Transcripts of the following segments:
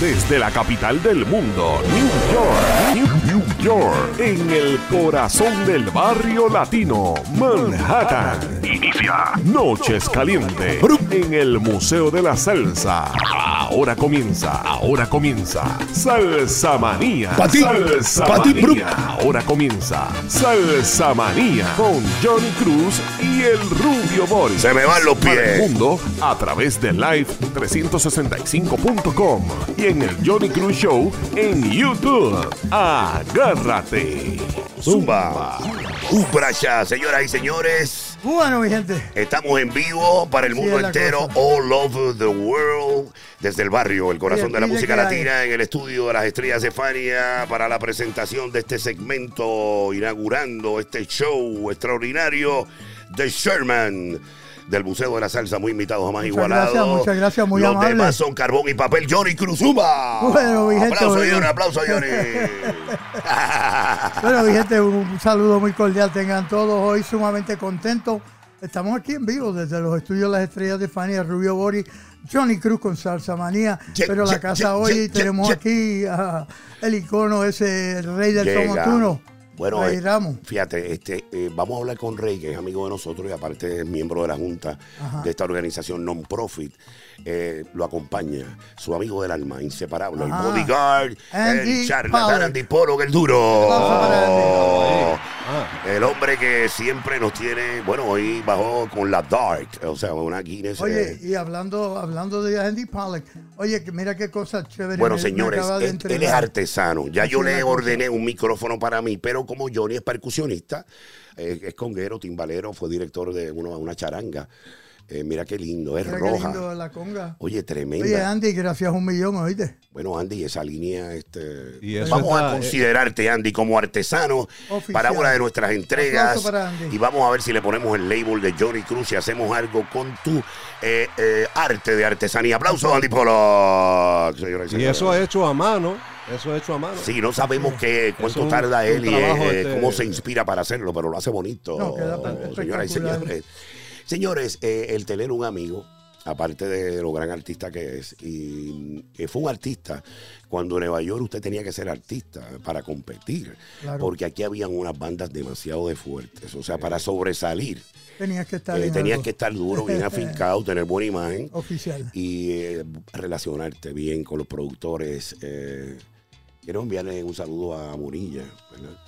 Desde la capital del mundo, New York, New, York, en el corazón del barrio latino, Manhattan. Inicia Noches Caliente en el Museo de la Salsa. Ahora comienza, ahora comienza Salsa Manía. Pa' ti, Salsa Manía. Ahora comienza Salsa Manía con Johnny Cruz y el Rubio Boris. Se me van los Para el pies. mundo a través de live365.com y en el Johnny Cruz Show en YouTube. Agárrate. Zumba. Un bracha, señoras y señores. Mi gente. Estamos en vivo para el mundo entero, cosa. all over the world, desde el barrio, el corazón de la música latina, en el estudio de las estrellas de Fania, para la presentación de este segmento, inaugurando este show extraordinario de Sherman. Del Museo de la Salsa, muy invitado, jamás Muchas igualado. gracias, muchas gracias, muy Los amable. demás son carbón y papel. Johnny Cruzuma. Bueno, mi gente, aplauso. Johnny, aplauso, Johnny. Bueno, mi gente, un saludo muy cordial. Tengan todos hoy sumamente contentos. Estamos aquí en vivo desde los estudios Las Estrellas de Fania, Rubio Bori, Johnny Cruz con Salsa Manía. Ye- Pero la casa ye- hoy ye- tenemos aquí a el icono ese, el rey del Llega. Bueno, Rey eh, Ramos. fíjate, este, eh, vamos a hablar con Rey, que es amigo de nosotros y aparte es miembro de la junta Ajá. de esta organización non-profit. Eh, lo acompaña su amigo del alma, inseparable, Ajá. el bodyguard, Andy el charlatán. Andy Polo, el duro. Para El hombre que siempre nos tiene, bueno, hoy bajó con la Dark, o sea, una Guinness. Oye, eh, y hablando, hablando de Andy Pollack, oye, mira qué cosa chévere. Bueno, me- señores, él, es artesano. Ya yo le ordené un micrófono para mí, pero como Johnny es percusionista, eh, es conguero, timbalero, fue director de una charanga. Eh, mira qué lindo, es Mira qué roja. lindo la conga. Oye, tremenda. Oye, Andy, gracias un millón, ¿oíste? Bueno, Andy, esa línea, este, Y eso vamos a eh, considerarte, Andy, como artesano Oficial. para una de nuestras entregas. Aplauso para Andy. Y vamos a ver si le ponemos el label de Johnny Cruz y hacemos algo con tu eh, eh, arte de artesanía. Aplauso, Andy Polo. señoras Y señores. eso es hecho a mano. Eso es hecho a mano. Sí, no sabemos qué, cuánto un- tarda él y eh, este- cómo se inspira para hacerlo, pero lo hace bonito, No, queda tan señoras y señores. Señores, eh, el tener un amigo, aparte de lo gran artista que es, y que fue un artista, cuando en Nueva York usted tenía que ser artista para competir, Claro. porque aquí habían unas bandas demasiado de fuertes, o sea, para sobresalir, Tenías que estar eh, en tenías que estar duro, bien afincado, tener buena imagen oficial. y eh, relacionarte bien con los productores. eh. quiero enviarle un saludo a ¿verdad?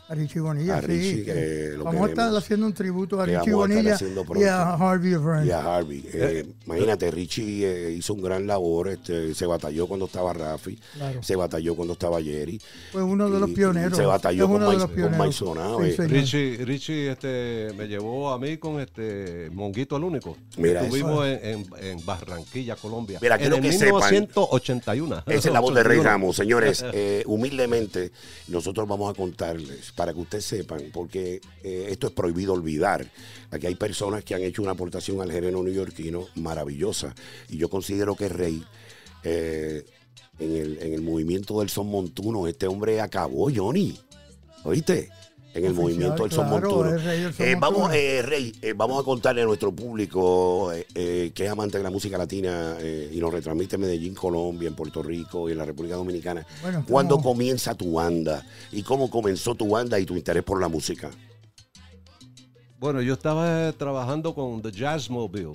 A Richie Bonilla, A Richie, sí. que lo vamos a estar haciendo un tributo a Richie Bonilla y a Harvey Verne. y a Harvey. Eh, imagínate, Richie eh, hizo un gran labor, este, se batalló cuando estaba Rafi, Claro. se batalló cuando estaba Jerry. Fue uno de los pioneros. se batalló Es con uno de Maiz- los con Sí, eh. Richie, Richie este, me llevó a mí con este Monguito el único. Mira Estuvimos en, en- en Barranquilla, Colombia. Mira, en el que sepan- 1981. Esa es la voz de Rey 81. Ramos. Señores, eh, humildemente, nosotros vamos a para que ustedes sepan, porque eh, esto es prohibido olvidar. Aquí hay personas que han hecho una aportación al género neoyorquino maravillosa. Y yo considero que Rey, eh, en, el, en el movimiento del son montuno, este hombre acabó, Johnny. ¿Oíste? En el Oficial, movimiento del son claro, Eh, vamos, eh, Rey, eh, vamos a contarle a nuestro público eh, eh, que es amante de la música latina eh, y nos retransmite en Medellín, Colombia, en Puerto Rico y en la República Dominicana. Bueno, ¿Cuándo comienza tu banda? ¿Y cómo comenzó tu banda y tu interés por la música? Bueno, yo estaba trabajando con The Jazzmobile.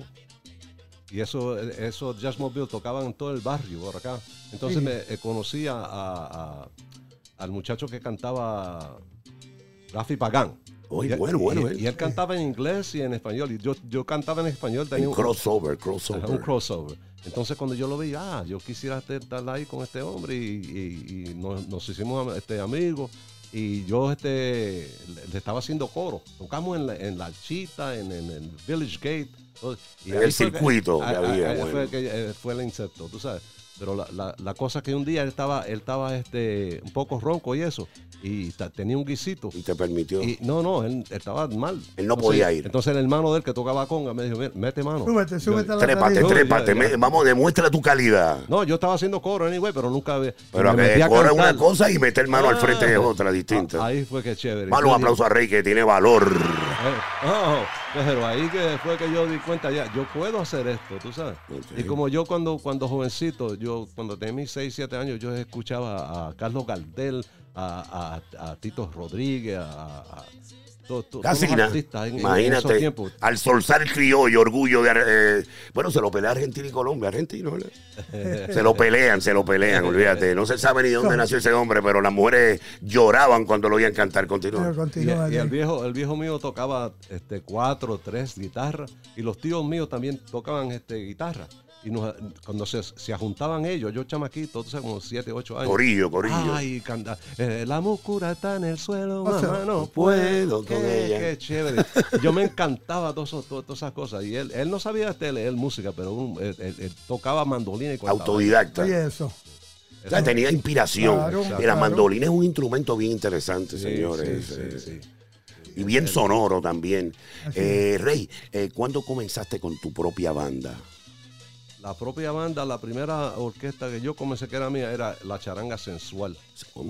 Y eso, eh, esos Jazzmobile tocaban en todo el barrio por acá. Entonces Sí. me eh, conocí a, a- a- al muchacho que cantaba Rafi Pagán. Y- bueno, bueno, y, él. y él cantaba en inglés y en español. Y yo, yo cantaba en español. tenía Un crossover, crossover. Un crossover. Entonces cuando yo lo vi, ah, yo quisiera estar ahí con este hombre y, y- nos, nos hicimos este, amigos y yo este, le, estaba haciendo coro. Tocamos en la, en la Chita, en, en el Village Gate. Y En el circuito que había, ahí bueno. fue, que, eh, fue el insecto, tú sabes. Pero la, la, la cosa que un día él estaba, él estaba este, un poco ronco y eso, y tenía un guisito. Y te permitió. Y, no, no, él estaba mal. Él no Entonces- podía ir. Entonces el hermano de él que tocaba conga me dijo, "Mira, mete mano. Súbete, súbete a la Trépate. Yo- trépate. ya, me- ya. vamos, demuestra tu calidad. No, yo estaba haciendo coro anyway, pero nunca había. Pero me que a cobra una cosa y meter mano al frente es Ah, otra distinta. ah, Ahí fue que chévere. Malo Yo aplauso a Rey que tiene valor. eh, oh, Pero ahí que fue que yo di cuenta ya, yo puedo hacer esto, tú sabes. Y como yo cuando, cuando jovencito, yo cuando tenía mis 6, 7 años, yo escuchaba a Carlos Gardel, a, a- a Tito Rodríguez, a to- en, Imagínate, al solzar criollo, orgullo de... Eh, bueno, se lo pelea Argentina y Colombia, argentino, ¿verdad? se lo pelean, se lo pelean, olvídate. No se sabe ni de dónde nació ese hombre, pero las mujeres lloraban cuando lo oían cantar. Continúa. Y, el viejo, el viejo mío tocaba este, cuatro, tres guitarras y los tíos míos también tocaban este, guitarra. Y nos- cuando se, se juntaban ellos, yo chamaquito, tú sabes, como siete, ocho años. Corillo, corillo. Ay, canta, eh, la muscura está en el suelo, O sea, mamá, no puedo qué, con ella. Qué chévere. Yo me encantaba todo eso- todo- todas esas cosas. Y él, él no sabía este, leer música, pero un- él, él- él tocaba mandolina y cantaba. Autodidacta. Oye, eso. O sea, tenía inspiración. Claro, y la claro. mandolina es un instrumento bien interesante, Sí, señores. sí, sí, sí. Y bien sonoro también. Eh, Rey, eh, ¿cuándo comenzaste con tu propia banda? La propia banda, la primera orquesta que yo comencé que era mía era la charanga sensual. La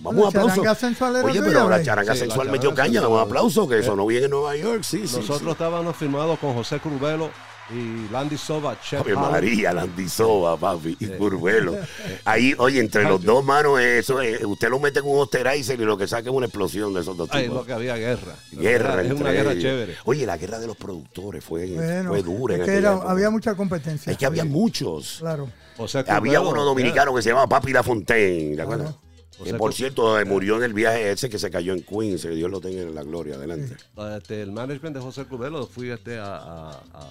Vamos a aplauso. charanga sensual era Oye, tuya, pero la charanga Sí, la sensual charanga metió caña. sensual. Un aplauso que sonó bien en Nueva York. Sí, sí. Nosotros sí. estábamos firmados con José Crubelo y Landy Soba, Ave Holland. María, Landizova, papi, y Curvelo. Ahí, oye, entre los dos manos, eso, eh, usted lo mete en un osterizer y lo que saca es una explosión de esos dos Ay, lo tipos. que había guerra. Guerra Es entre una guerra ellos. chévere. Oye, la guerra de los productores fue, Bueno, fue dura. es que era- había mucha competencia. Es que había muchos. Claro. José Había Crubelo, uno dominicano que se llamaba Papi La Fontaine, ¿te acuerdas? O Que sea, por cierto, eh, murió en el viaje ese que se cayó en Queens, que Dios lo tenga en la gloria. Adelante. eh, este, el management de José Crubelo fui este, a, a- a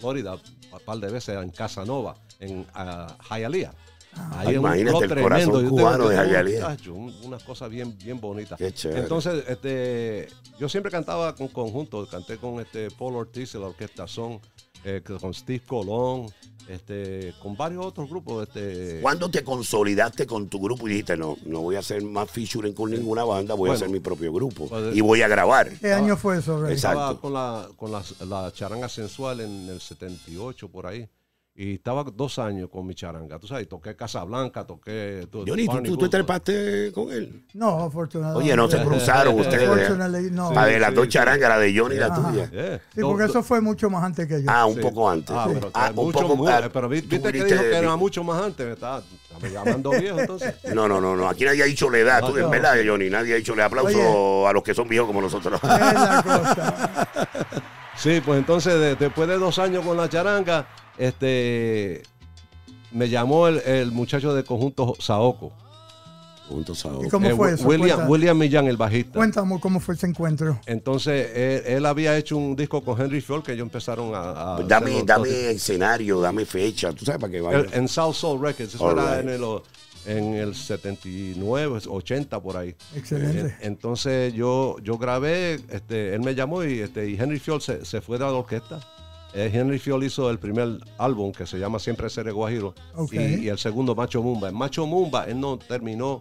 Florida un par de veces en Casanova, en a Hialeah. Ah, Ahí un imagínate el tremendo. corazón Yo cubano tengo- de Hialeah. un- Unas cosas bien, bien bonitas. Qué chévere. Entonces, este, yo siempre cantaba con conjunto, canté con este Paul Ortiz y la orquesta Son, eh, con Steve Colón, este, con varios otros grupos. Este, ¿Cuándo te consolidaste con tu grupo y dijiste, no, no voy a hacer más featuring con ninguna banda, voy a hacer mi propio grupo pues, y voy a grabar? ¿Qué año fue eso, Rey? Exacto. Estaba con la, con la, la charanga sensual en el 78 por ahí. Y estaba dos años con mi charanga. Tú sabes, toqué Casablanca, toqué. Johnny, ¿tú, tú Goodman. trepaste con él? No, afortunadamente. Oye, no se cruzaron ustedes. No. A ver, las sí, dos sí. charangas, la de Johnny y la tuya. Yeah. Sí, Do- porque eso fue mucho más antes que yo. Ah, un Sí. poco antes. Ah, Sí. pero, Ah, mucho, un poco ah, pero vi- tú viste que dijo que de- era mucho más antes. Me estaba, llamando viejo entonces. No, no, no, no. Aquí nadie ha dicho la edad. Tú, en verdad, Johnny, nadie ha dicho le aplauso Oye. a los que son viejos como nosotros. Es la cosa. Sí, pues entonces de- después de dos años con la charanga, este me llamó el, el muchacho de conjunto Saoco. Juntos a ¿Y cómo Eh, fue eso? William, Cuenta- William Millán, el bajista. Cuéntame cómo fue ese encuentro. Entonces, él, él había hecho un disco con Henry Fiol que ellos empezaron a. a dame, hacerlo dame entonces. escenario, dame fecha. Tú sabes para qué vaya. El- en South Soul Records, eso All era right. en el, en el 79, 80 por ahí. Excelente. En- Entonces yo, yo grabé, este, él me llamó y, este, y Henry Fiol se, se fue de la orquesta. Eh, Henry Fiol hizo el primer álbum que se llama Siempre Seré Guajiro y, y el segundo Macho Mumba. En Macho Mumba él no terminó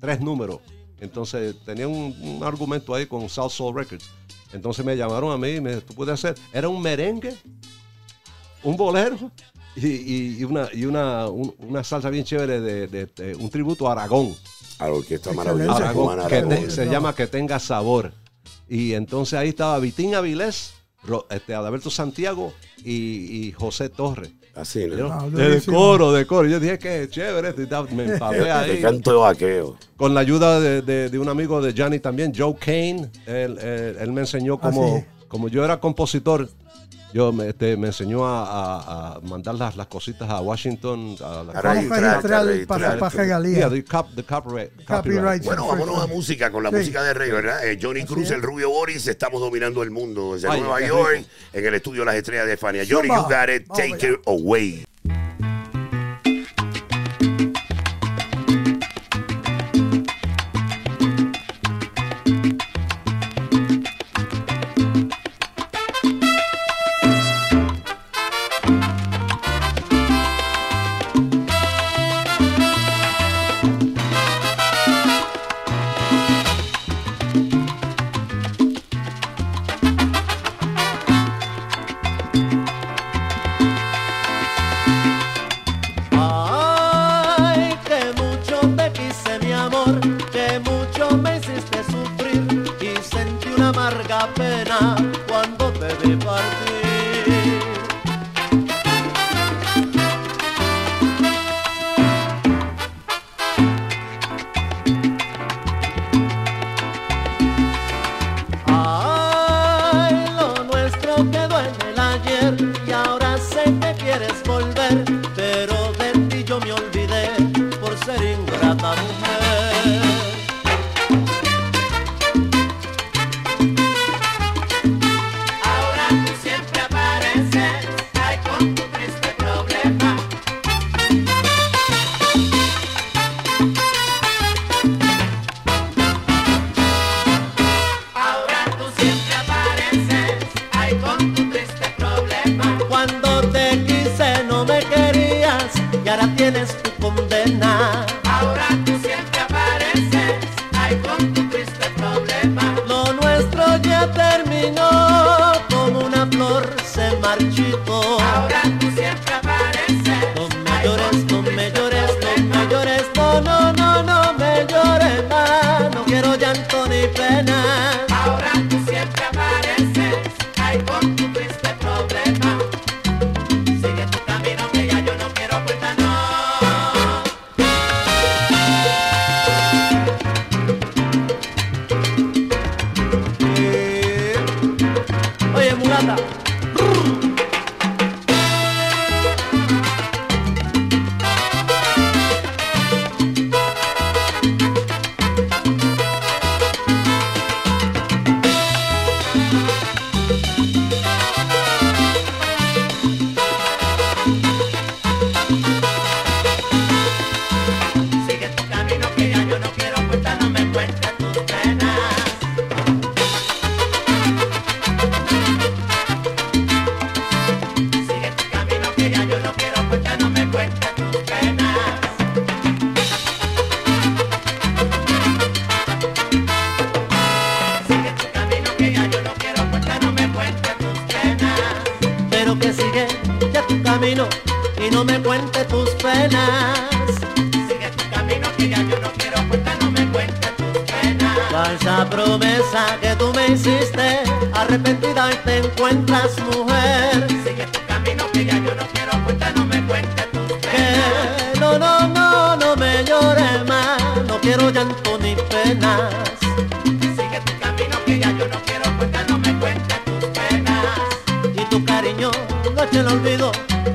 tres números. Entonces tenía un, un argumento ahí con South Soul Records. Entonces me llamaron a mí y me dijeron, ¿tú puedes hacer? Era un merengue, un bolero y, y- y una, y una, un- una salsa bien chévere de, de- de un tributo a Aragón. A la orquesta maravillosa Aragón, que te- se llama Que tenga sabor. Y entonces ahí estaba Vitín Avilés, este, Adalberto Santiago y, y José Torres. Así, ¿no? Yo, Ah, de coro, de coro. Yo dije que chévere, esto", y tal, me empapé ahí. canto de vaqueo. Con la ayuda de, de- de un amigo de Johnny también, Joe Kane. Él, él- él me enseñó como, Ah, sí. como yo era compositor. Yo me, este, me enseñó a, a- a mandar las, las cositas a Washington. A la, registrar, registrar registrar. para, para Yeah, regalía. the cop- the copyright- Copyright. copyright. Bueno, vámonos a música con la Sí. música de Rey, ¿verdad? Eh, Johnny Así Cruz, es. el Rubio Boris, estamos dominando el mundo desde Ay, Nueva York, rico. en el estudio Las Estrellas de Fania. Johnny, you got it, take it away.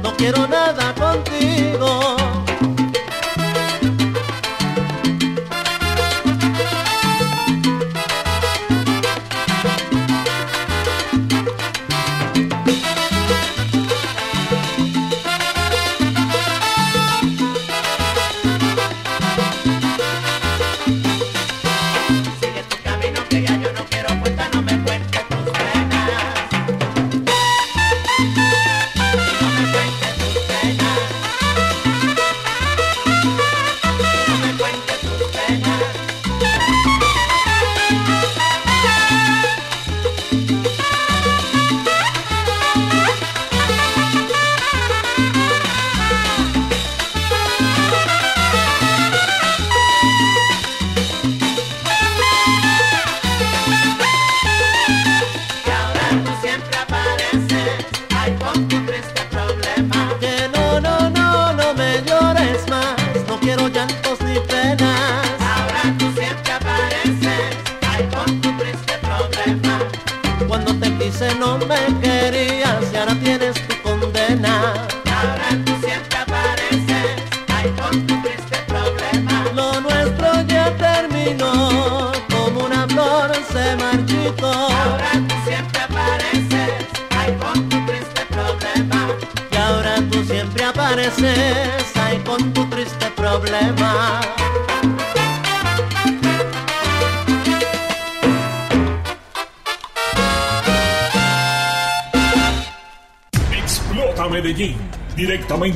no quiero nada contigo.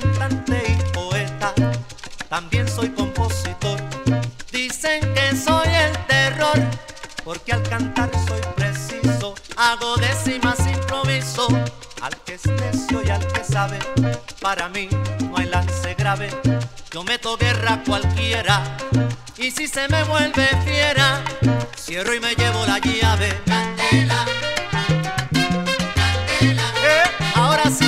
cantante y poeta, también soy compositor. Dicen que soy el terror, porque al cantar soy preciso, hago décimas improviso. Al que es necio y al que sabe, para mí no hay lance grave. Yo meto guerra a cualquiera, y si se me vuelve fiera, cierro y me llevo la llave. Candela, candela, eh, ahora sí.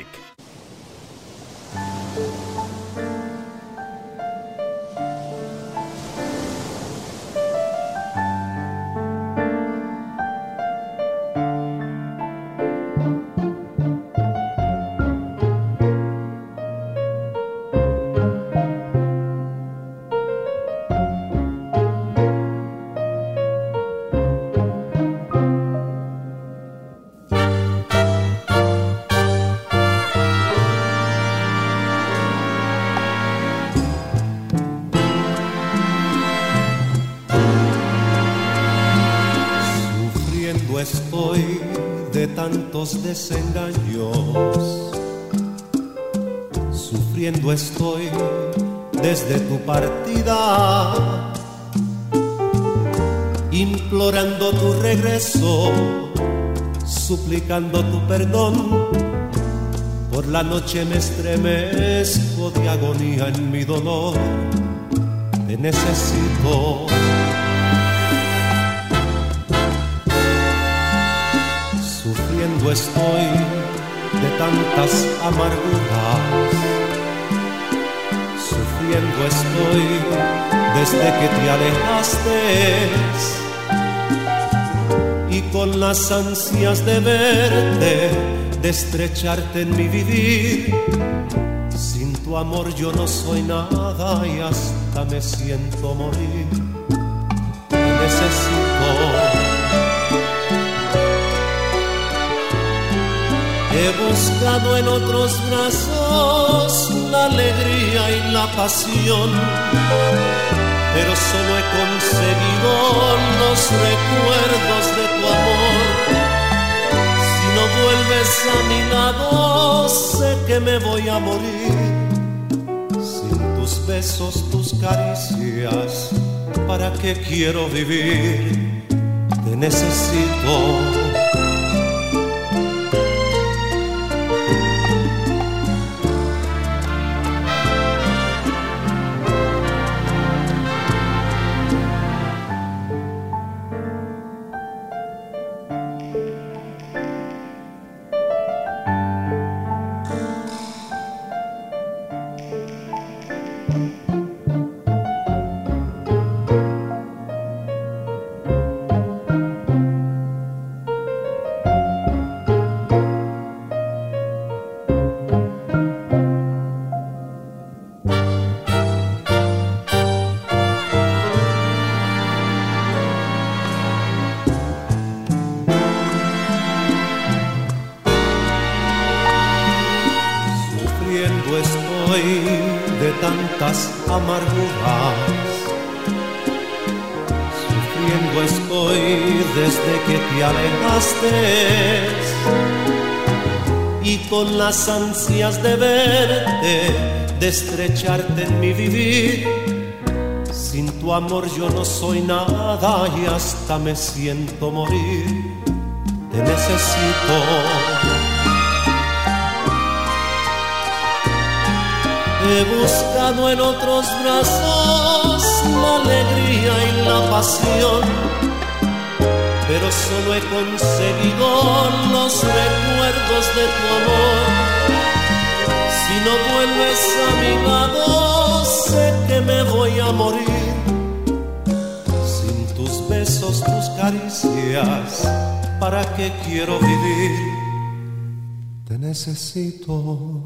Tantos desengaños. Sufriendo estoy desde tu partida. Implorando tu regreso, suplicando tu perdón. Por la noche me estremezco de agonía en mi dolor. Te necesito. Estoy de tantas amarguras. Sufriendo estoy desde que te alejaste. Y con las ansias de verte, de estrecharte en mi vivir. Sin tu amor yo no soy nada y hasta me siento morir. Necesito. He buscado en otros brazos la alegría y la pasión, pero solo he conseguido los recuerdos de tu amor. Si no vuelves a mi lado, sé que me voy a morir. Sin tus besos, tus caricias, ¿para qué quiero vivir? Te necesito. Sufriendo las ansias de verte, de estrecharte en mi vivir. Sin tu amor yo no soy nada y hasta me siento morir. Te necesito. He buscado en otros brazos la alegría y la pasión, pero solo he conseguido los recuerdos de tu amor. Si no vuelves a mi lado, sé que me voy a morir. Sin tus besos, tus caricias, ¿para qué quiero vivir? Te necesito.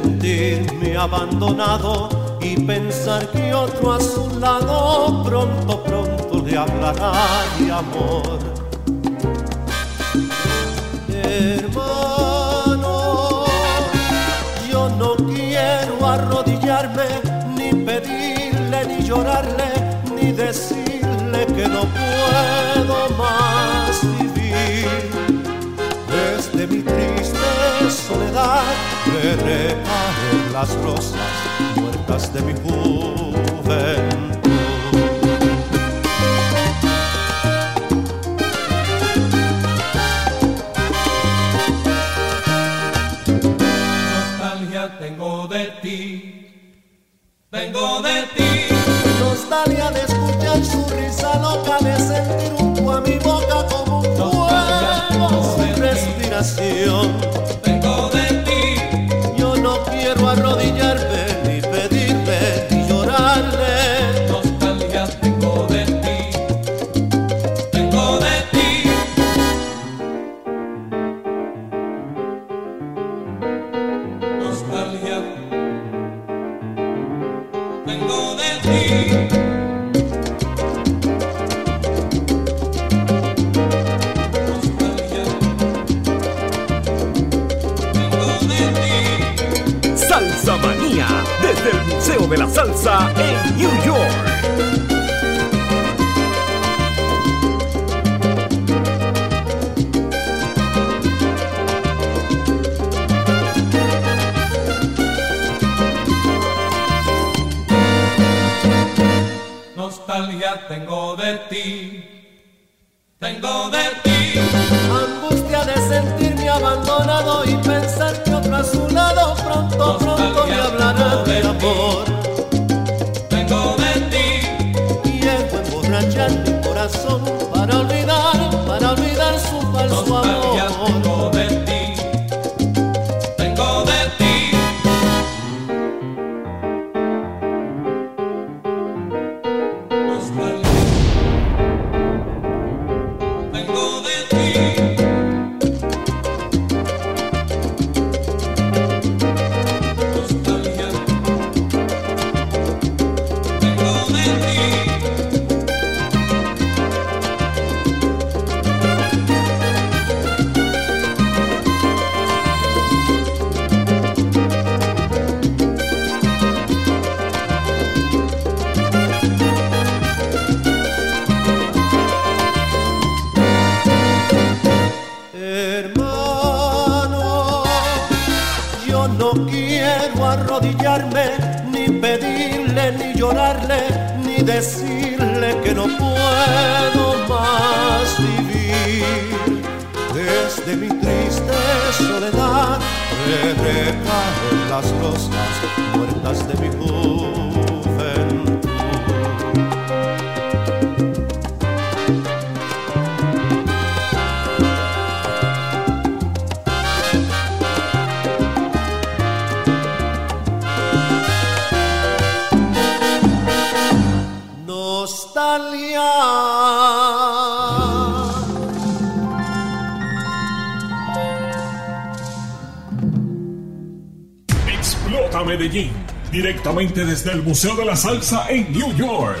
Sentirme abandonado y pensar que otro a su lado pronto, pronto le hablará de amor. Hermano, yo no quiero arrodillarme, ni pedirle, ni llorarle, ni decirle que no puedo soledad recaen las rosas muertas de mi juventud. Nostalgia tengo de ti, tengo de ti. Nostalgia de escuchar su risa loca, de sentir junto a mi boca como un fuego su respiración. Tengo de ti, tengo de ti. Angustia de sentirme abandonado y pensar que otro a su lado pronto, pronto me hablará de amor. Tengo de ti, Quiero emborrachar mi corazón para olvidar, para olvidar su falso amor. Explota Medellín Directamente desde el Museo de la Salsa en New York,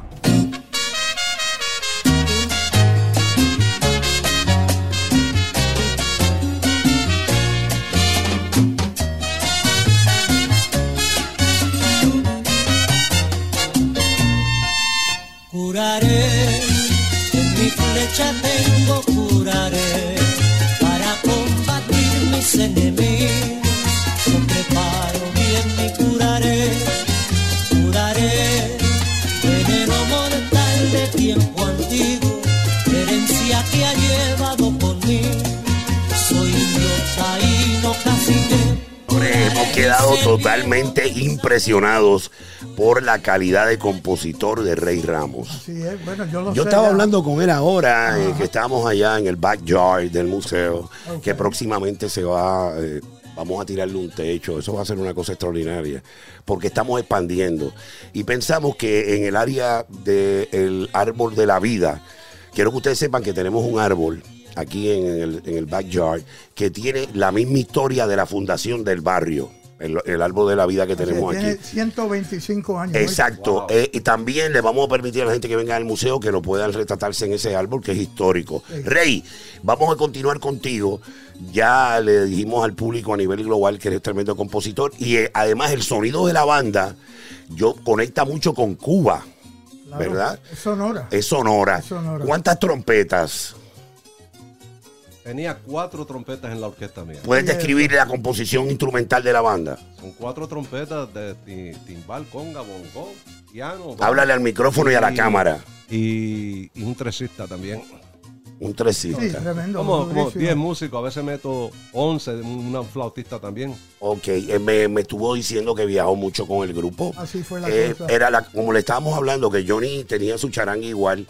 Mi flecha tengo curaré, para combatir mis enemigos. Yo preparo bien mi curaré, curaré, veneno mortal de tiempo antiguo, herencia que ha llevado por mí. Soy indio taíno cacique. Hombre, hemos quedado totalmente impresionados por la calidad de compositor de Rey Ramos. Es, bueno, yo lo Yo sé estaba ya. hablando con él ahora, eh, que estábamos allá en el backyard del museo, que próximamente se va, eh, vamos a tirarle un techo, eso va a ser una cosa extraordinaria, porque estamos expandiendo. Y pensamos que en el área del árbol de la vida, quiero que ustedes sepan que tenemos un árbol aquí en el, en el backyard que tiene la misma historia de la fundación del barrio, el, el árbol de la vida que tenemos aquí. tiene 125 años. Exacto. Eh, y también le vamos a permitir a la gente que venga al museo que lo puedan retratarse en ese árbol que es histórico. Rey, vamos a continuar contigo. Ya le dijimos al público a nivel global que eres tremendo compositor y eh, además el sonido de la banda yo conecta mucho con Cuba, Claro, ¿verdad? Es sonora. es sonora. Es sonora. ¿Cuántas trompetas? Tenía cuatro trompetas en la orquesta mía. ¿Puedes describir la composición instrumental de la banda? Son cuatro trompetas de ti- timbal, conga, bongo, piano. Háblale al micrófono y a la cámara. Y, y un tresista también. Un tresista. Sí, tremendo. Como, como durísimo. 10 músicos, a veces meto 11, una flautista también. Ok, eh, me, me estuvo diciendo que viajó mucho con el grupo. Así fue la Eh, cosa. era la, como le estábamos hablando, que Johnny tenía su charanga igual.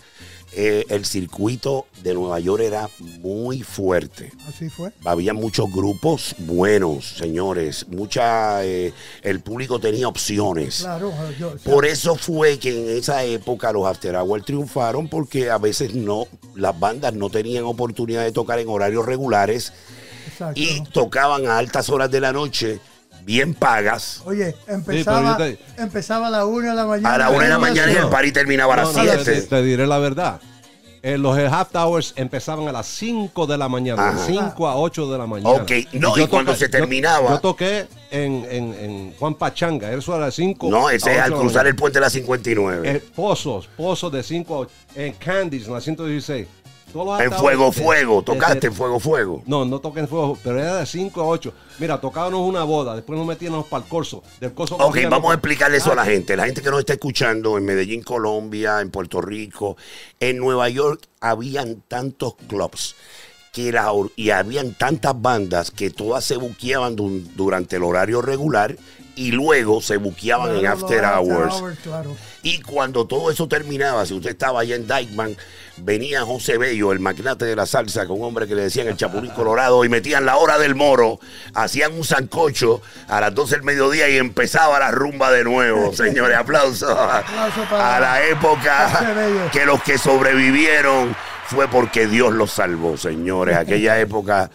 Eh, el circuito de Nueva York era muy fuerte. Así fue. Había muchos grupos buenos, señores. Mucha, eh, el público tenía opciones. Claro. yo- Por eso fue que en esa época los After Hour triunfaron porque a veces no, las bandas no tenían oportunidad de tocar en horarios regulares exacto. y tocaban a altas horas de la noche, bien pagas. Oye, empezaba, pero yo empezaba a la una de la mañana. A la una de la mañana y el party terminaba a las No, no, te, 7. te diré la verdad. Eh, los half hours empezaban a las 5 de la mañana, Ajá. de 5 a 8 de la mañana. Ok, no, y cuando se yo- terminaba- Yo, toqué en, en, en Juan Pachanga, eso era de 5 No, ese es a al 8 de la cruzar el puente de la 59. Eh, pozos, pozos de 5 a 8. En Candies, en la 116. En Fuego de- Fuego. de- Tocaste en Fuego Fuego. No, no toqué en fuego, pero era de 5 a 8. Mira, tocábamos una boda, después nos metíamos para el corso. Del corso Ok, vamos a explicarle eso a la Ah, gente. La gente que nos está escuchando en Medellín, Colombia, en Puerto Rico, en Nueva York, habían tantos clubs que la y habían tantas bandas que todas se buqueaban du- durante el horario regular y luego se buqueaban en after hours. claro. Y cuando todo eso terminaba, si usted estaba allá en Dykeman, venía José Bello, el magnate de la salsa, con un hombre que le decían el Chapulín Colorado, y metían la hora del moro, hacían un sancocho a las 12 del mediodía y empezaba la rumba de nuevo. Señores, aplausos a la época que los que sobrevivieron fue porque Dios los salvó, señores. Aquella época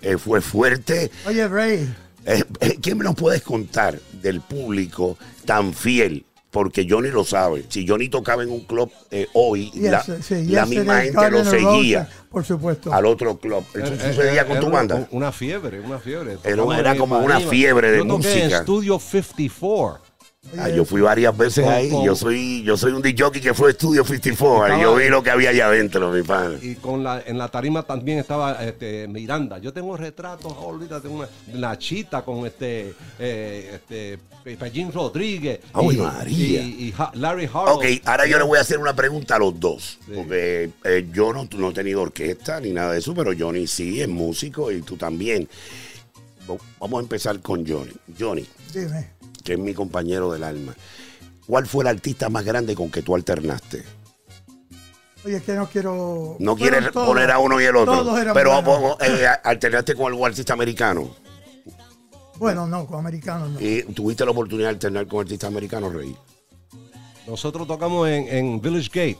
eh, fue fuerte. Oye, Ray, Eh, eh, ¿Qué nos puedes contar del público tan fiel? Porque Johnny lo sabe. Si Johnny tocaba en un club eh, hoy, yes, la, sí, la yes, misma gente lo seguía por supuesto. al otro club. ¿Eso sucedía eh, con tu banda? Una fiebre, una fiebre. Era- como una fiebre de yo toqué música. en Studio 54. Ah, yo fui varias veces ahí. con- Yo soy yo soy un DJ que fue a Studio 54. y yo Estaba- vi lo que había allá adentro, mi pana. Y con la, en la tarima también estaba este, Miranda. Yo tengo retratos, ahorita tengo una Nachita con este, eh, este Pellín Rodríguez. ¡Ay, y, María! Y, y Ha- Larry Harlow. Ok, ahora yo le voy a hacer una pregunta a los dos. Porque eh, yo no, no he tenido orquesta ni nada de eso, pero Johnny sí es músico y tú también. Vamos a empezar con Johnny. Johnny, Dime. Que es mi compañero del alma. ¿Cuál fue el artista más grande con que tú alternaste? Oye, es que no quiero. No quieres todos. poner a uno y el otro. Todos eran pero vos, eh, alternaste con algún artista americano. Bueno, no, con americanos no. ¿Y tuviste la oportunidad de alternar con artistas americanos, Rey? Nosotros tocamos en, en Village Gate.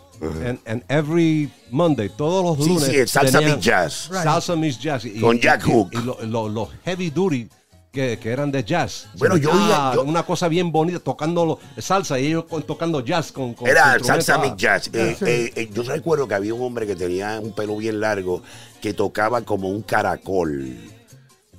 and, and every Monday, todos los Sí, lunes. sí, el salsa mix jazz. Right. Salsa Mix Jazz. Y, Con Jack y- Hook. Y, lo- lo- los heavy duty que, que eran de jazz. Bueno, yo Ah, oía- yo- Una cosa bien bonita, tocando salsa y ellos tocando jazz con. con Era salsa Ah, mix jazz. Eh, Sí. eh, eh, yo recuerdo que había un hombre que tenía un pelo bien largo que tocaba como un caracol.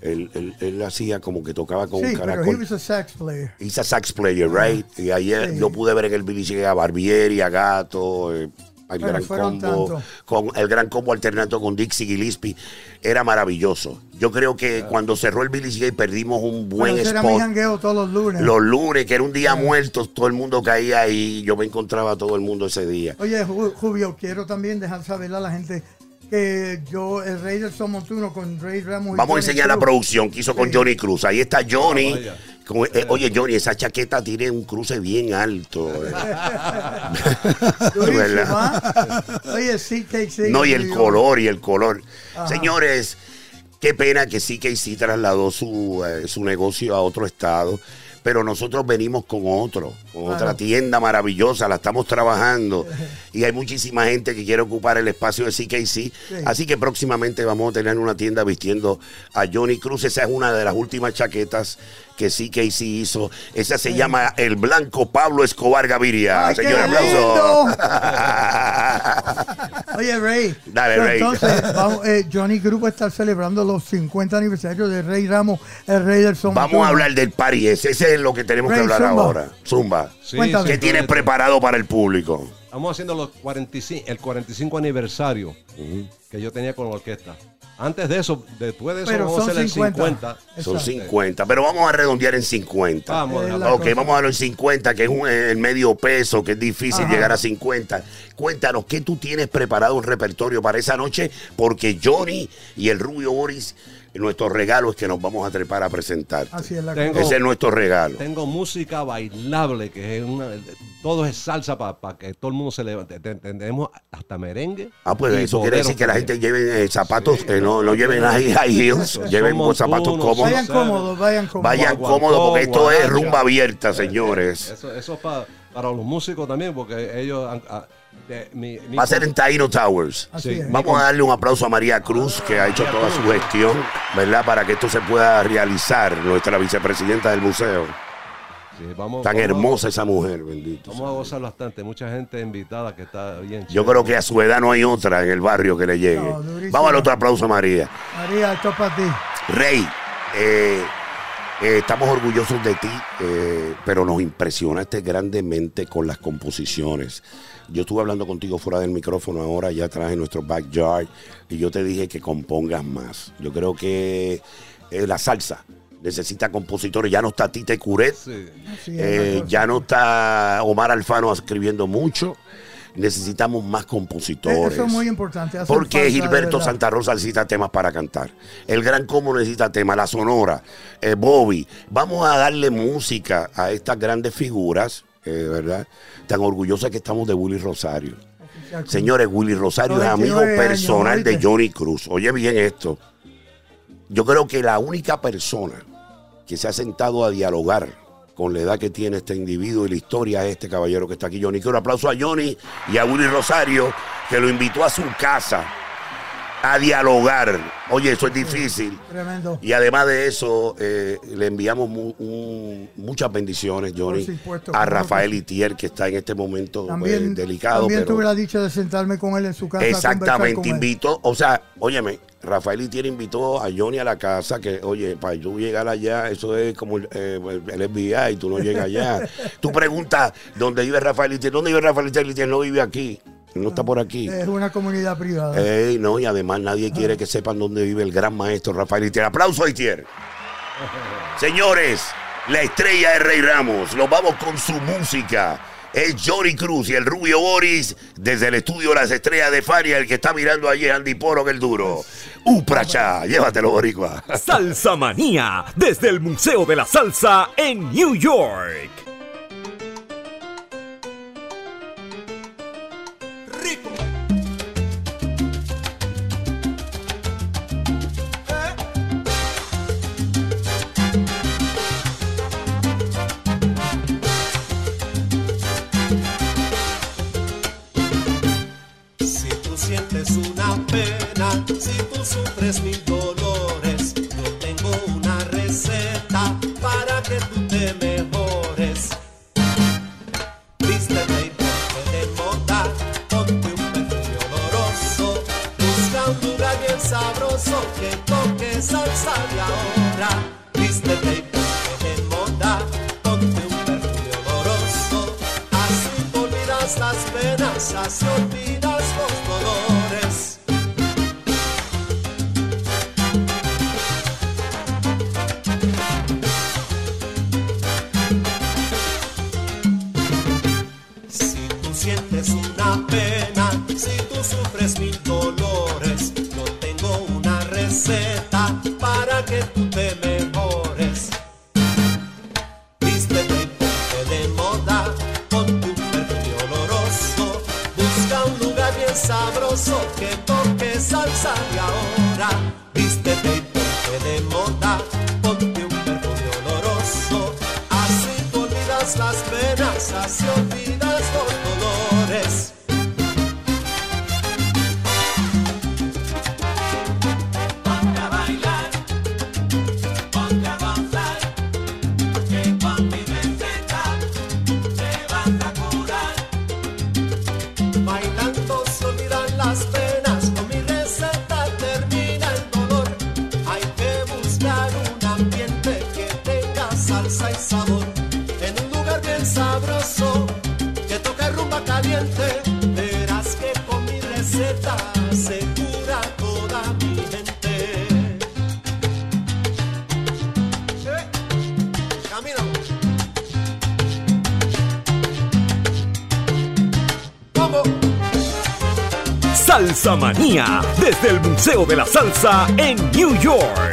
Él, él- él hacía como que tocaba con Sí, un pero he caracol. was a sax player. He's a sax player, right? Y ayer Sí. yo pude ver en el Billy a Barbieri, a Gato, eh, el gran combo, tantos. con el gran combo alternando con Dixie Gillespie. Era maravilloso. Yo creo que cuando cerró el Billy Sigue perdimos un buen Bueno, ese era mi spot. todos los lunes. Los lunes, que era un día muerto, todo el mundo caía ahí. Yo me encontraba a todo el mundo ese día. Oye, Ju- Julio, quiero también dejar saber a la gente que yo, el rey del son montuno con Rey Ramos. y Vamos a enseñar la producción que hizo con. Johnny Cruz. Ahí está Johnny. vaya. Con- eh, oye, Johnny, esa chaqueta tiene un cruce bien alto. eh. ¿ah? Oye, CKC. No, y el color, y el color. Ajá. Señores, qué pena que CKC trasladó su, eh, su negocio a otro estado. Pero nosotros venimos con otro, con Claro. otra tienda maravillosa, la estamos trabajando y hay muchísima gente que quiere ocupar el espacio de CKC. Así que próximamente vamos a tener una tienda vistiendo a Johnny Cruz. Esa es una de las últimas chaquetas que CKC hizo. Esa se llama El Blanco Pablo Escobar Gaviria. ¡Ay, qué Señor, aplauso. Oye, Rey. Dale, Rey. Entonces, vamos, eh, Johnny Group está celebrando los 50 aniversarios de Rey Ramos, el rey del son. Vamos a hablar del party ese. Ese es lo que tenemos que hablar zumba. ahora. Zumba. Sí, Cuéntame. ¿Qué tienes preparado para el público? Estamos haciendo los 45, el 45 aniversario que yo tenía con la orquesta. Antes de eso, después de eso, Pero vamos a son hacer 50. el 50. Son Exacto. 50, pero vamos a redondear en 50. Vamos a Eh, Ok, cosa. vamos a darlo en 50, que es un, el medio peso, que es difícil Ajá. llegar a 50. Cuéntanos, ¿qué tú tienes preparado un repertorio para esa noche? Porque Johnny y el Rubio Boris, nuestro regalo es que nos vamos a trepar a presentar. Así es la Tengo- cosa. Ese es nuestro regalo. Tengo música bailable, que es una. Todo es salsa para que todo el mundo se levante. Te- Tenemos hasta merengue. Ah, pues eso quiere decir que la gente lleve eh, zapatos, eh, no, no lleven high, high heels, lleven Somos zapatos cómodos. Vayan cómodos, vayan cómodos. Vayan cómodos porque esto es rumba abierta, señores. Eso, eso es pa- para los músicos también, porque ellos. han- ah, de- mi- mi- Va a ser en Taino Towers. Sí. Vamos a darle un aplauso a María Cruz, que ha hecho toda su gestión, ¿verdad? Para que esto se pueda realizar, nuestra vicepresidenta del museo. sí, vamos- Tan vamos a- hermosa esa mujer, bendito. Vamos a gozar bastante. Mucha gente invitada que está bien. Yo chévere. creo que a su edad no hay otra en el barrio que le llegue. No. Vamos al otro aplauso a María. María, esto es para ti. Rey, eh, eh, estamos orgullosos de ti, eh, pero nos impresionaste grandemente con las composiciones. Yo estuve hablando contigo fuera del micrófono ahora, ya traje nuestro backyard, y yo te dije que compongas más. Yo creo que eh, la salsa necesita compositores. Ya no está Tite Curet, Sí. Eh, ya no está Omar Alfano escribiendo mucho. Necesitamos más compositores. Eso es muy importante. Porque Gilberto. Santa Rosa necesita temas para cantar. El Gran Combo necesita temas, la Sonora, eh, Bobby. Vamos a darle música a estas grandes figuras, eh, ¿verdad? Tan orgullosas que estamos de Willy Rosario. Señores, Willy Rosario es amigo 99 años, personal de. Johnny Cruz. Oye bien esto. Yo creo que la única persona que se ha sentado a dialogar con la edad que tiene este individuo y la historia es este caballero que está aquí, Johnny. Quiero un aplauso a Johnny y a Willy Rosario, que lo invitó a su casa a dialogar. Oye, eso es difícil. Tremendo. Y además de eso, eh, le enviamos mu- un- muchas bendiciones, Johnny, supuesto, a que Rafael sí. Itier, que está en este momento También, eh, delicado. también pero- tuve la dicha de sentarme con él en su casa. Exactamente, invitó, o sea, óyeme, Rafael Itier invitó a Johnny a la casa, que, oye, para tú llegar allá, eso es como el, eh, el FBI, tú no llegas allá. tú preguntas dónde vive Rafael Itier, ¿dónde vive Rafael Itier? Itier no vive aquí, no está por aquí. Es una comunidad privada. Ey, no, y además nadie quiere que sepan dónde vive el gran maestro Rafael Itier. Aplauso a Itier. Señores, la estrella de Rey Ramos, nos vamos con su música. Es Johnny Cruz y el Rubio Boris desde el estudio Las Estrellas de Fania. El que está mirando allí es Andy Poro, que el duro. Upracha, llévatelo, Boricua. Salsa Manía, desde el Museo de la Salsa en New York. de la salsa en New York.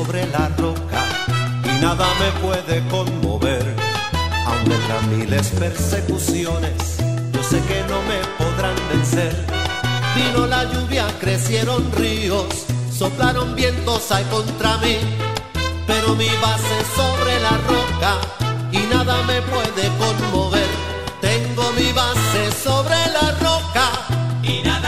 Sobre la roca y nada me puede conmover. Aun vendrán miles persecuciones, yo sé que no me podrán vencer. Vino la lluvia, crecieron ríos, soplaron vientos hay contra mí, pero mi base sobre la roca y nada me puede conmover. Tengo mi base sobre la roca y nada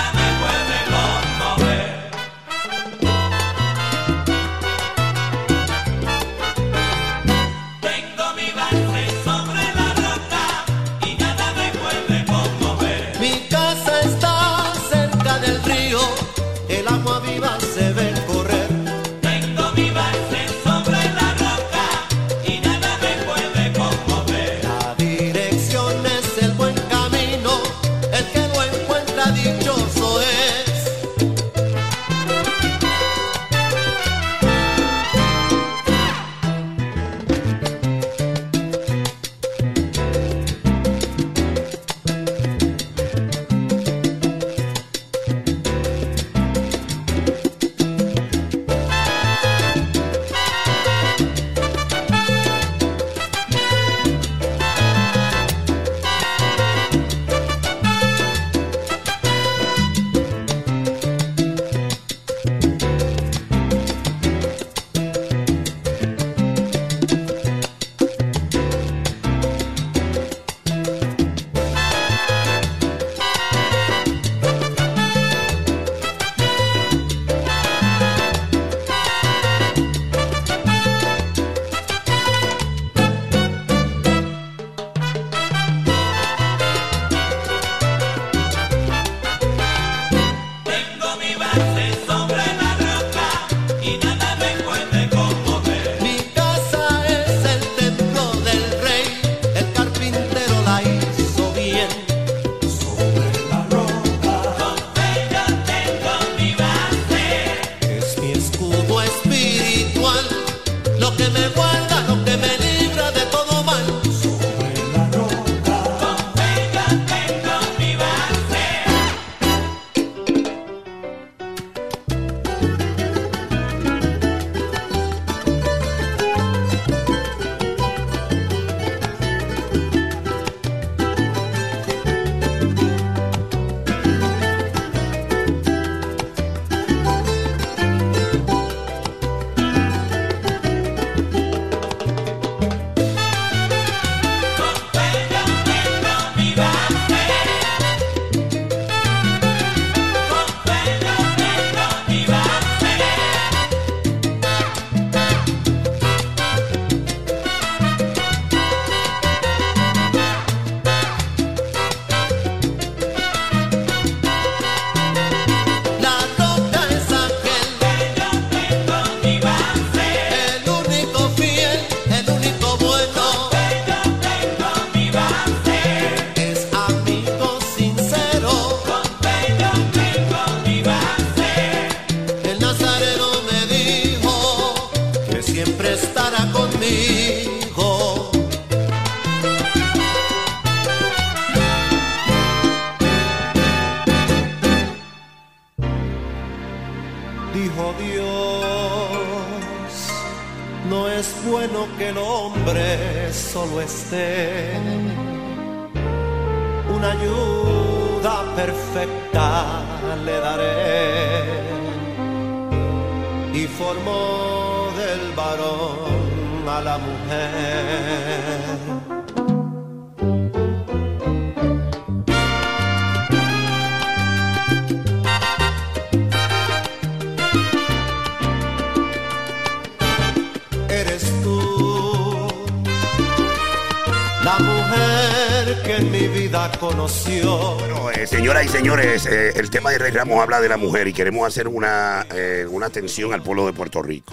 mujer que en mi vida conoció. Bueno, eh, señoras y señores, eh, el tema de Rey Ramos habla de la mujer y queremos hacer una, eh, una atención al pueblo de Puerto Rico.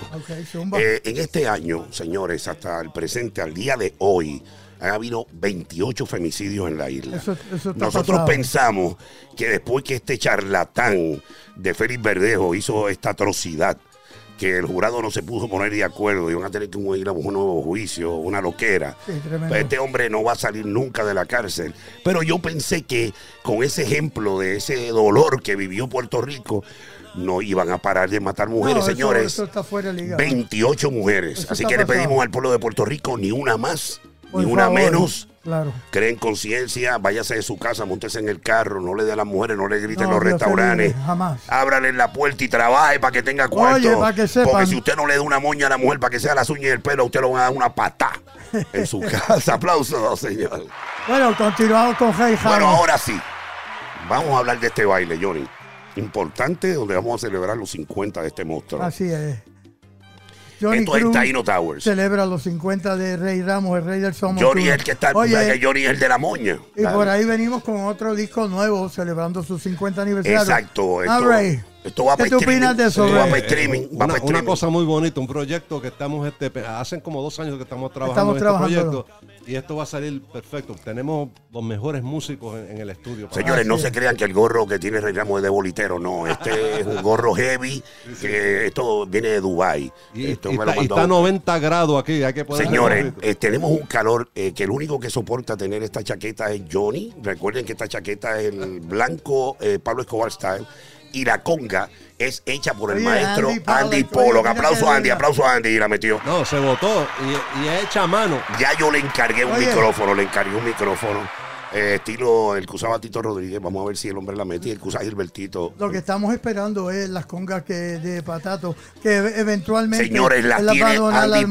Eh, en este año, señores, hasta el presente, al día de hoy, han habido 28 femicidios en la isla. Eso- eso está Nosotros pasado. pensamos que después que este charlatán de Félix Verdejo hizo esta atrocidad, que el jurado no se pudo poner de acuerdo y van a tener que ir a un nuevo juicio, una loquera. Sí, este hombre no va a salir nunca de la cárcel. Pero yo pensé que con ese ejemplo de ese dolor que vivió Puerto Rico, no iban a parar de matar mujeres, No, eso- señores. Eso, está fuera de liga. 28 mujeres. Eso Así que le pedimos al pueblo de Puerto Rico ni una más, Por ni una menos. Claro. Creen conciencia, váyase de su casa, montese en el carro, no le dé a las mujeres, no le griten No, en los restaurantes. libre, jamás. Ábrale la puerta y trabaje para que tenga cuarto. Oye, para que sepan. Porque si usted no le da una moña a la mujer para que sea las uñas y el pelo, usted lo va a dar una patá en su casa. Aplausos, señor. Bueno, continuamos con Rey Bueno, ahora sí. Vamos a hablar de este baile, Johnny. Importante, donde vamos a celebrar los 50 de este monstruo. Así es. Johnny Esto es Cruz Taino Towers. celebra los 50 de Rey Ramos, el rey del Somos Johnny es el que está, Oye, Johnny es el de la moña. y por ahí venimos con otro disco nuevo celebrando su 50 aniversario. Exacto. Esto, Rey, esto va ¿qué para tú opinas de eso, Esto va Rey? para streaming. va Una, para una streaming. cosa muy bonita, un proyecto que estamos, este, hacen como dos años que estamos trabajando Estamos en este proyecto y esto va a salir perfecto. Tenemos los mejores músicos en, en el estudio. Señores, no se crean que el gorro que tiene Rey Ramos es de bolitero, no. Este es un gorro heavy, que esto viene de Dubai. y, Esto y me lo está, y mandó- está a 90 grados aquí, hay que poner Señores, eh, tenemos un calor eh, que el único que soporta tener esta chaqueta es Johnny. Recuerden que esta chaqueta es el blanco eh, Pablo Escobar Style. Y la conga es hecha por el Oye, maestro Andy mira Aplauso a Andy, aplauso a Andy y la metió. No, se votó y, y es hecha a mano. Ya yo le encargué un Oye. micrófono, le encargué un micrófono. eh, estilo el que usaba Tito Rodríguez. Vamos a ver si el hombre la mete y el que usa Gilbertito. Lo que estamos esperando es las congas que de patato, que eventualmente Señores, las tiene Andy. Andy,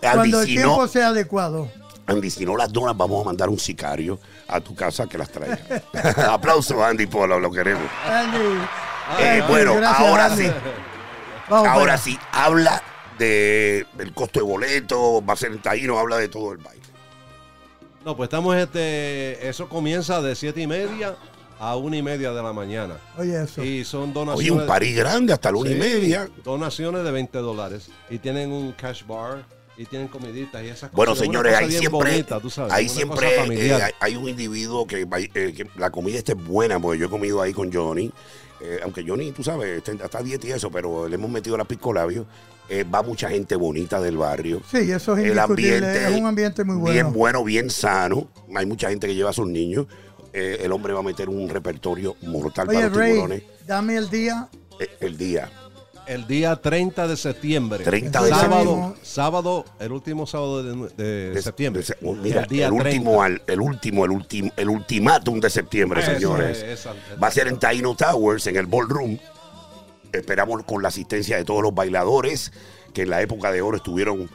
Cuando el si tiempo no- sea adecuado. Andy, si no las donas, vamos a mandar un sicario a tu casa que las traiga. Aplauso, Andy Polo, lo queremos. Andy, Eh, Andy, bueno, gracias, ahora Andy. sí. Vamos Ahora para- sí, habla de el costo de boleto, va a ser en taíno, habla de todo el baile. No, pues estamos, este, eso comienza de siete y media a una y media de la mañana. Oye, eso. Y son Oye, donaciones. un parís grande hasta la una y media. Donaciones de 20 dólares. Y tienen un cash bar y tienen comiditas y esas cosas. Bueno, Es señores, ahí siempre, bonita, tú sabes, ahí siempre eh, hay, un individuo que, va- eh, que la comida esté buena, porque yo he comido ahí con Johnny. eh, aunque Johnny, tú sabes, está, está a dieta y eso, pero le hemos metido la pisco labio. eh, va mucha gente bonita del barrio. Sí, eso es el ambiente es un ambiente muy bueno. bien bueno, bien sano. Hay mucha gente que lleva a sus niños. Eh, el hombre va a meter un repertorio mortal Oye, para los Ray, tiburones dame el día. eh, el día. El día 30 de septiembre. 30 de sábado, septiembre. sábado, el último sábado de, de De- septiembre. de oh, mira, el día el último, 30. al- el último, el último, el ultimátum de septiembre, señores. es, Va a ser en Taino Towers, en el ballroom. Esperamos con la asistencia de todos los bailadores que en la época de oro estuvieron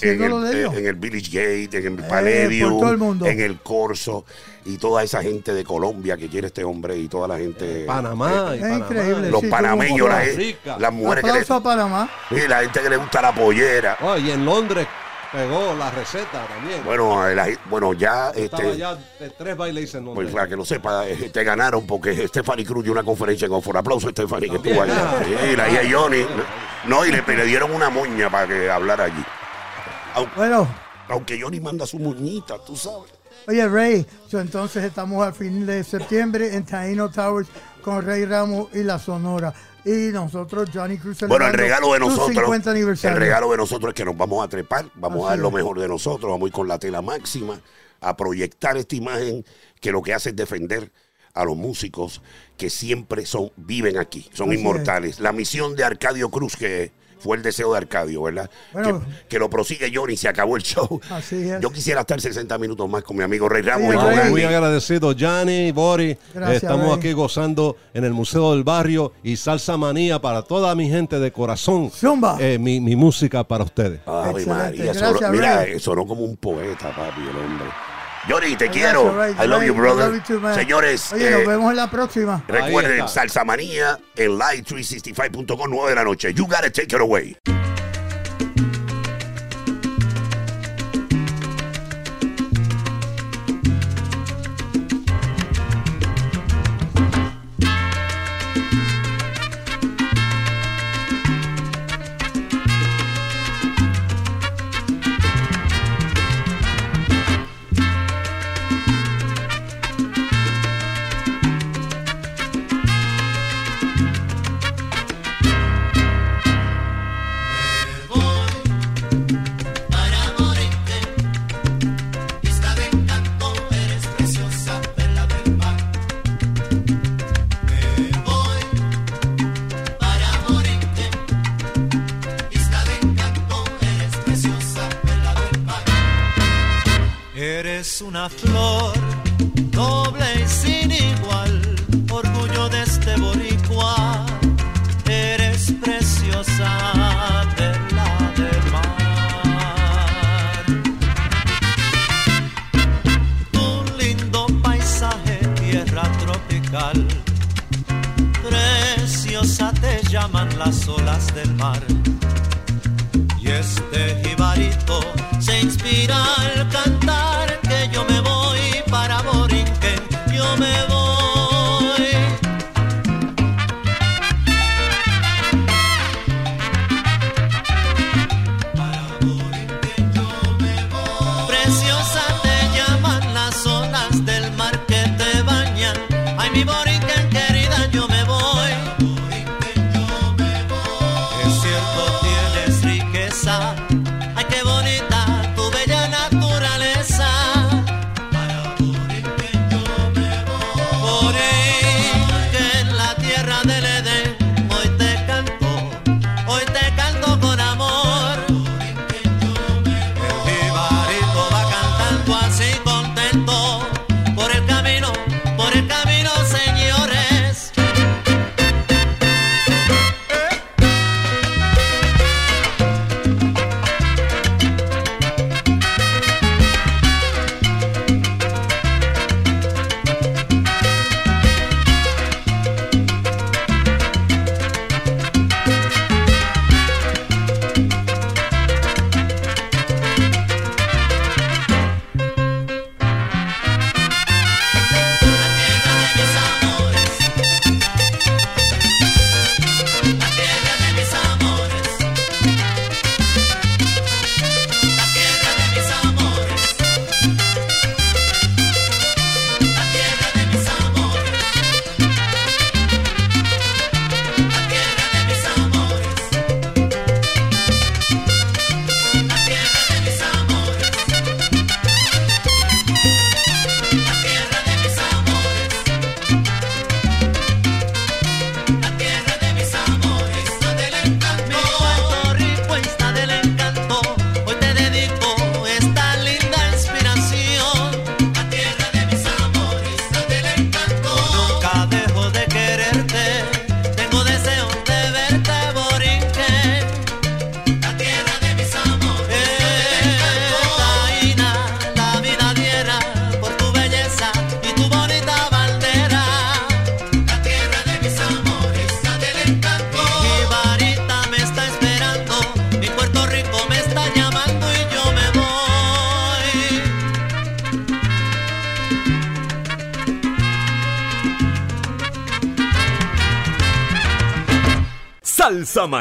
en el, de eh, ellos. en el Village Gate, en el Eh, Palladium, por todo el mundo. en el Corso y toda esa gente de Colombia que quiere este hombre y toda la gente. Panamá. y Es increíble, los sí, panameños, la, las mujeres que le, a Panamá. sí, la gente que le gusta la pollera. Oh, y en Londres pegó la receta también. Bueno, eh, la- bueno ya Estaba este, ya de tres bailes en Pues para que lo sepa, eh, te ganaron porque Stephanie Cruz dio una conferencia en Oxford. Aplauso a Stephanie que estuvo allá. Hija de Johnny. No, y le, le dieron una moña para que hablara allí. Aunque, Bueno, aunque Johnny manda su moñita, tú sabes. oye, Ray, so, entonces estamos al fin de septiembre en Taino Towers con Rey Ramos y la Sonora. Y nosotros, Johnny Cruz, Bueno, el regalo de nosotros. 50 El aniversario. regalo de nosotros es que nos vamos a trepar, vamos a dar lo mejor de nosotros, vamos a ir con la tela máxima a proyectar esta imagen que lo que hace es defender a los músicos que siempre son viven aquí, son Así es. inmortales. La misión de Arcadio Cruz que fue el deseo de Arcadio, ¿verdad? Bueno. que, que lo prosigue Johnny, se acabó el show. Así es. Yo quisiera estar 60 minutos más con mi amigo Rey Ramos Oye, y con. Andy. Muy agradecido, Gianni, Bori. Gracias, Estamos Rey. aquí gozando en el Museo del Barrio y Salsa Manía para toda mi gente de corazón. Zumba. Eh, mi, mi música para ustedes. Excelente. María, Gracias, sonó- mira, eh, sonó como un poeta, papi, el hombre. Johnny, te Gracias, quiero. Ray. I love Ray, you, brother. I love you too, man. Señores, Oye, eh, nos vemos en la próxima. Recuerden. Salsa Manía en Live 365.com, 9 de la noche. You gotta take it away. una flor doble y sin igual, orgullo de este boricua, eres preciosa perla del mar. Un lindo paisaje, tierra tropical, preciosa te llaman las olas del mar